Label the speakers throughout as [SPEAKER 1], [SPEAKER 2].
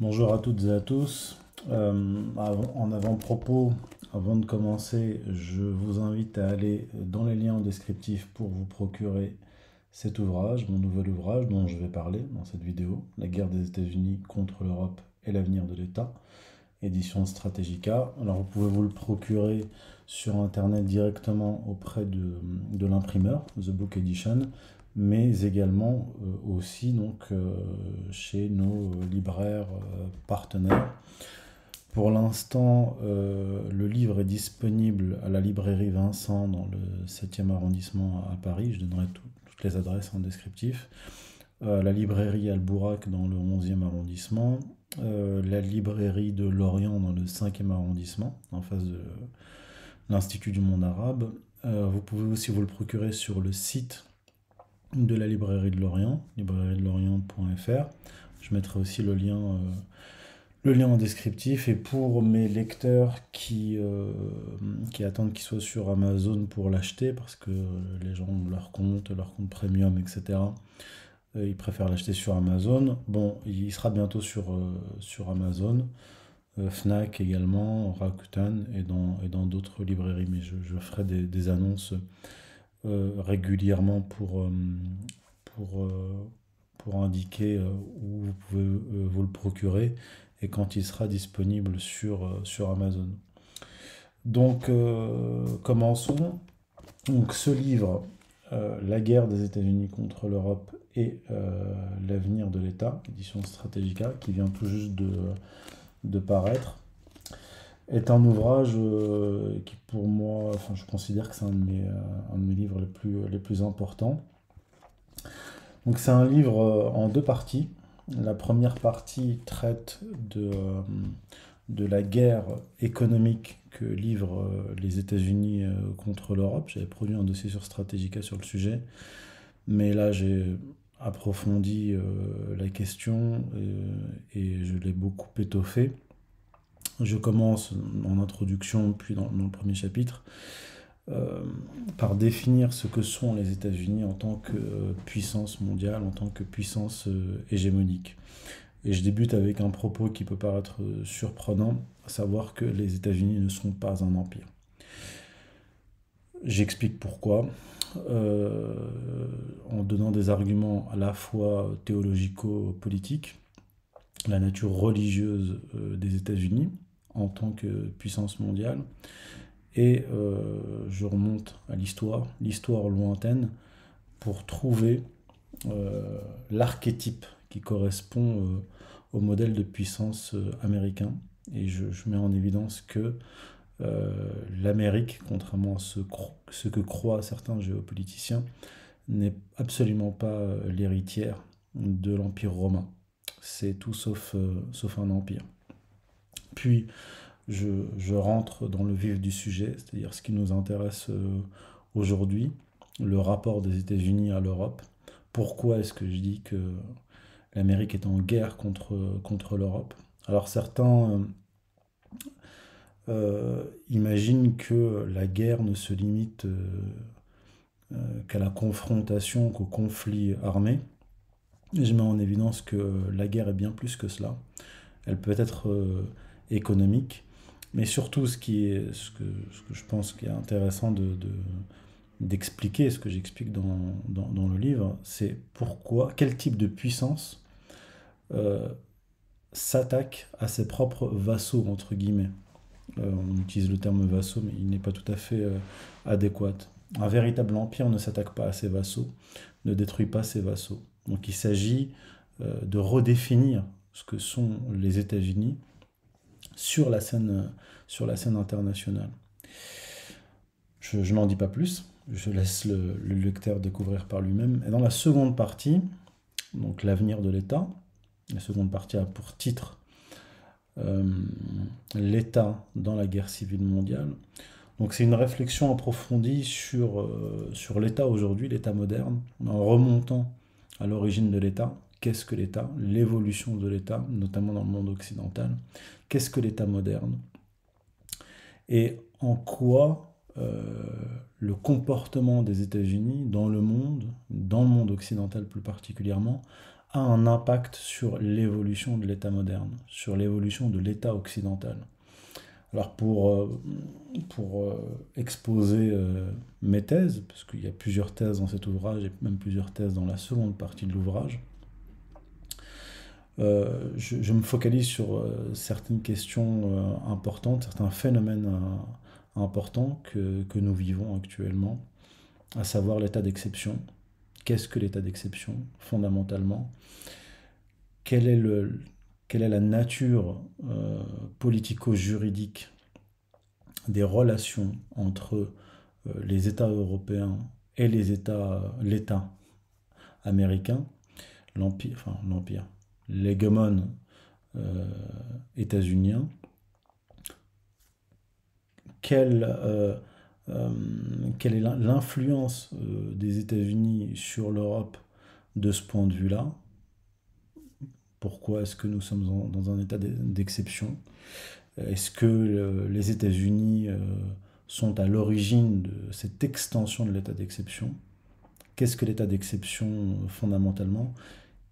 [SPEAKER 1] Bonjour à toutes et à tous. Euh, en avant-propos, avant de commencer, je vous invite à aller dans les liens descriptifs pour vous procurer cet ouvrage, mon nouvel ouvrage dont je vais parler dans cette vidéo, La guerre des États-Unis contre l'Europe et l'avenir de l'État, édition Strategica. Alors vous pouvez vous le procurer sur Internet directement auprès de l'imprimeur, The Book Edition, mais également euh, aussi donc, euh, chez nos libraires euh, partenaires. Pour l'instant, le livre est disponible à la librairie Vincent dans le 7e arrondissement à Paris. Je donnerai toutes les adresses en descriptif. la librairie Albourak dans le 11e arrondissement. la librairie de Lorient dans le 5e arrondissement, en face de l'Institut du monde arabe. vous pouvez aussi vous le procurer sur le site de la librairie de Lorient, librairie-de-lorient.fr. Je mettrai aussi le lien, euh, le lien en descriptif. Et pour mes lecteurs qui, euh, attendent qu'il soit sur Amazon pour l'acheter, parce que les gens ont leur compte, leur compte premium, etc., euh, ils préfèrent l'acheter sur Amazon. Bon, il sera bientôt sur, Amazon. Fnac également, Rakuten et dans d'autres librairies, mais je, ferai des, annonces régulièrement pour, euh, pour, euh, pour indiquer où vous pouvez vous le procurer et quand il sera disponible sur, sur Amazon. Donc, commençons. Donc, ce livre, La guerre des États-Unis contre l'Europe et l'avenir de l'État, édition Strategica, qui vient tout juste de, de paraître, est un ouvrage euh, qui pour moi, enfin je considère que c'est un, de mes, euh, un de mes livres les plus, les plus importants. Donc c'est un livre euh, en deux parties. La première partie traite de, de la guerre économique que livrent les États-Unis contre l'Europe. J'avais produit un dossier sur Strategica sur le sujet, mais là j'ai approfondi la question et je l'ai beaucoup étoffé. Je commence en introduction, puis dans, le premier chapitre, euh, par définir ce que sont les États-Unis en tant que euh, puissance mondiale, en tant que puissance euh, hégémonique. Et je débute avec un propos qui peut paraître surprenant, à savoir que les États-Unis ne sont pas un empire. J'explique pourquoi, en donnant des arguments à la fois théologico-politiques, la nature religieuse des États-Unis, en tant que puissance mondiale. Et euh, je remonte à l'histoire, l'histoire lointaine, pour trouver euh, l'archétype qui correspond euh, au modèle de puissance américain. Et je, mets en évidence que l'Amérique, contrairement à ce, que croient certains géopoliticiens, n'est absolument pas l'héritière de l'Empire romain. C'est tout sauf un empire. Puis, je, rentre dans le vif du sujet, c'est-à-dire ce qui nous intéresse euh, aujourd'hui, le rapport des États-Unis à l'Europe. Pourquoi est-ce que je dis que l'Amérique est en guerre contre, contre l'Europe? Alors certains euh, euh, imaginent que la guerre ne se limite qu'à la confrontation, qu'au conflit armé. Je mets en évidence que la guerre est bien plus que cela. Elle peut être économique. Mais surtout, ce, qui est, ce, que, je pense qui est intéressant de, d'expliquer, ce que j'explique dans, dans, dans, le livre, c'est pourquoi, quel type de puissance euh, s'attaque à ses propres vassaux, entre guillemets. Euh, on utilise le terme vassaux, mais il n'est pas tout à fait euh, adéquat. Un véritable empire ne s'attaque pas à ses vassaux, ne détruit pas ses vassaux. Donc il s'agit de redéfinir ce que sont les États-Unis sur la scène, sur la scène internationale. Je, n'en dis pas plus, je laisse le, lecteur découvrir par lui-même. Et dans la seconde partie, donc l'avenir de l'État, la seconde partie a pour titre euh, L'État dans la guerre civile mondiale. Donc c'est une réflexion approfondie sur, euh, sur l'État aujourd'hui, l'État moderne, en remontant à l'origine de l'État, qu'est-ce que l'État, l'évolution de l'État, notamment dans le monde occidental, qu'est-ce que l'État moderne, et en quoi euh, le comportement des États-Unis dans le monde, dans le monde occidental plus particulièrement, a un impact sur l'évolution de l'État moderne, sur l'évolution de l'État occidental. Alors pour, euh, pour euh, exposer mes thèses, parce qu'il y a plusieurs thèses dans cet ouvrage et même plusieurs thèses dans la seconde partie de l'ouvrage, je, me focalise sur certaines questions importantes, certains phénomènes importants que, que, nous vivons actuellement, à savoir l'état d'exception. Qu'est-ce que l'état d'exception fondamentalement? Quel est le, quelle est la nature euh, politico-juridique des relations entre euh, les États européens et les États, l'État américain, l'empire, enfin l'empire, l'hégémone euh, états-unien, quelle, euh, quelle est l'influence des États-Unis sur l'Europe de ce point de vue-là? Pourquoi est-ce que nous sommes dans un état d'exception? Est-ce que euh, les États-Unis euh, sont à l'origine de cette extension de l'état d'exception? Qu'est-ce que l'état d'exception euh, fondamentalement?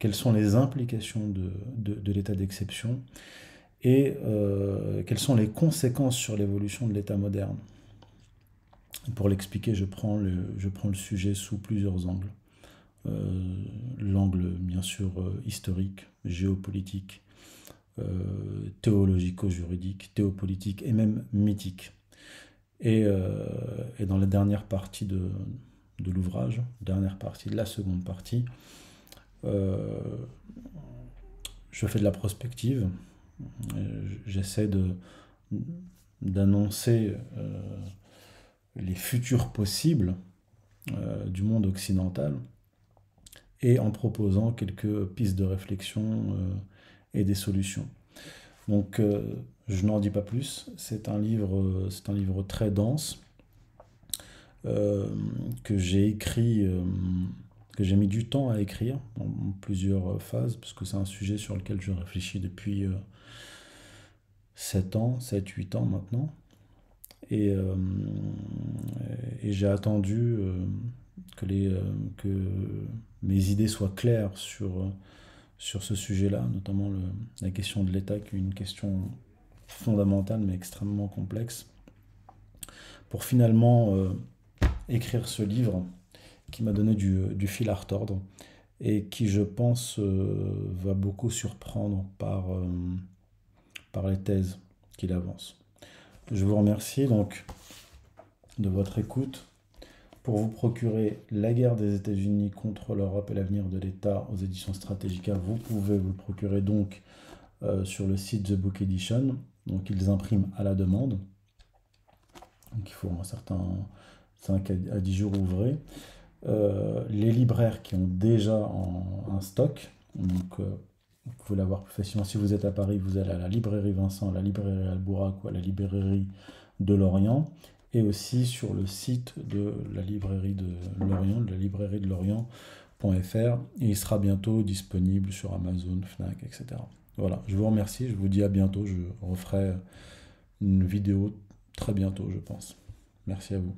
[SPEAKER 1] Quelles sont les implications de, l'état d'exception Et quelles sont les conséquences sur l'évolution de l'état moderne Pour l'expliquer, je, prends je prends le sujet sous plusieurs angles. Euh, l'angle bien sûr euh, historique, géopolitique, euh, théologico-juridique, théopolitique et même mythique. Et, dans la dernière partie de, l'ouvrage, dernière partie, de la seconde partie, je fais de la prospective, j'essaie de, d'annoncer les futurs possibles du monde occidental et en proposant quelques pistes de réflexion euh, et des solutions. Donc euh, je n'en dis pas plus, c'est un livre, un livre très dense euh, que j'ai écrit, que j'ai mis du temps à écrire en, plusieurs phases, parce que c'est un sujet sur lequel je réfléchis depuis 7 ans, 7-8 ans maintenant. Et, et j'ai attendu que, les, que mes idées soient claires sur, sur ce sujet-là, notamment la question de l'État, qui est une question fondamentale mais extrêmement complexe, pour finalement euh, écrire ce livre qui m'a donné du, fil à retordre et qui, je pense, euh, va beaucoup surprendre par, euh, par les thèses qu'il avance. Je vous remercie donc de votre écoute pour vous procurer La guerre des États-Unis contre l'Europe et l'avenir de l'État aux éditions Stratégica. Vous pouvez vous le procurer donc euh, sur le site The Book Edition. Donc ils impriment à la demande. Donc il faut un certain 5 à 10 jours ouvrés. Euh, les libraires qui ont déjà un stock, donc euh, vous pouvez l'avoir plus facilement. Si vous êtes à Paris, vous allez à la librairie Vincent, à la librairie Albourac ou à la librairie de Lorient et aussi sur le site de la librairie de Lorient, de la librairie de Lorient.fr. Il sera bientôt disponible sur Amazon, Fnac, etc. Voilà, je vous remercie, je vous dis à bientôt. Je referai une vidéo très bientôt, je pense. Merci à vous.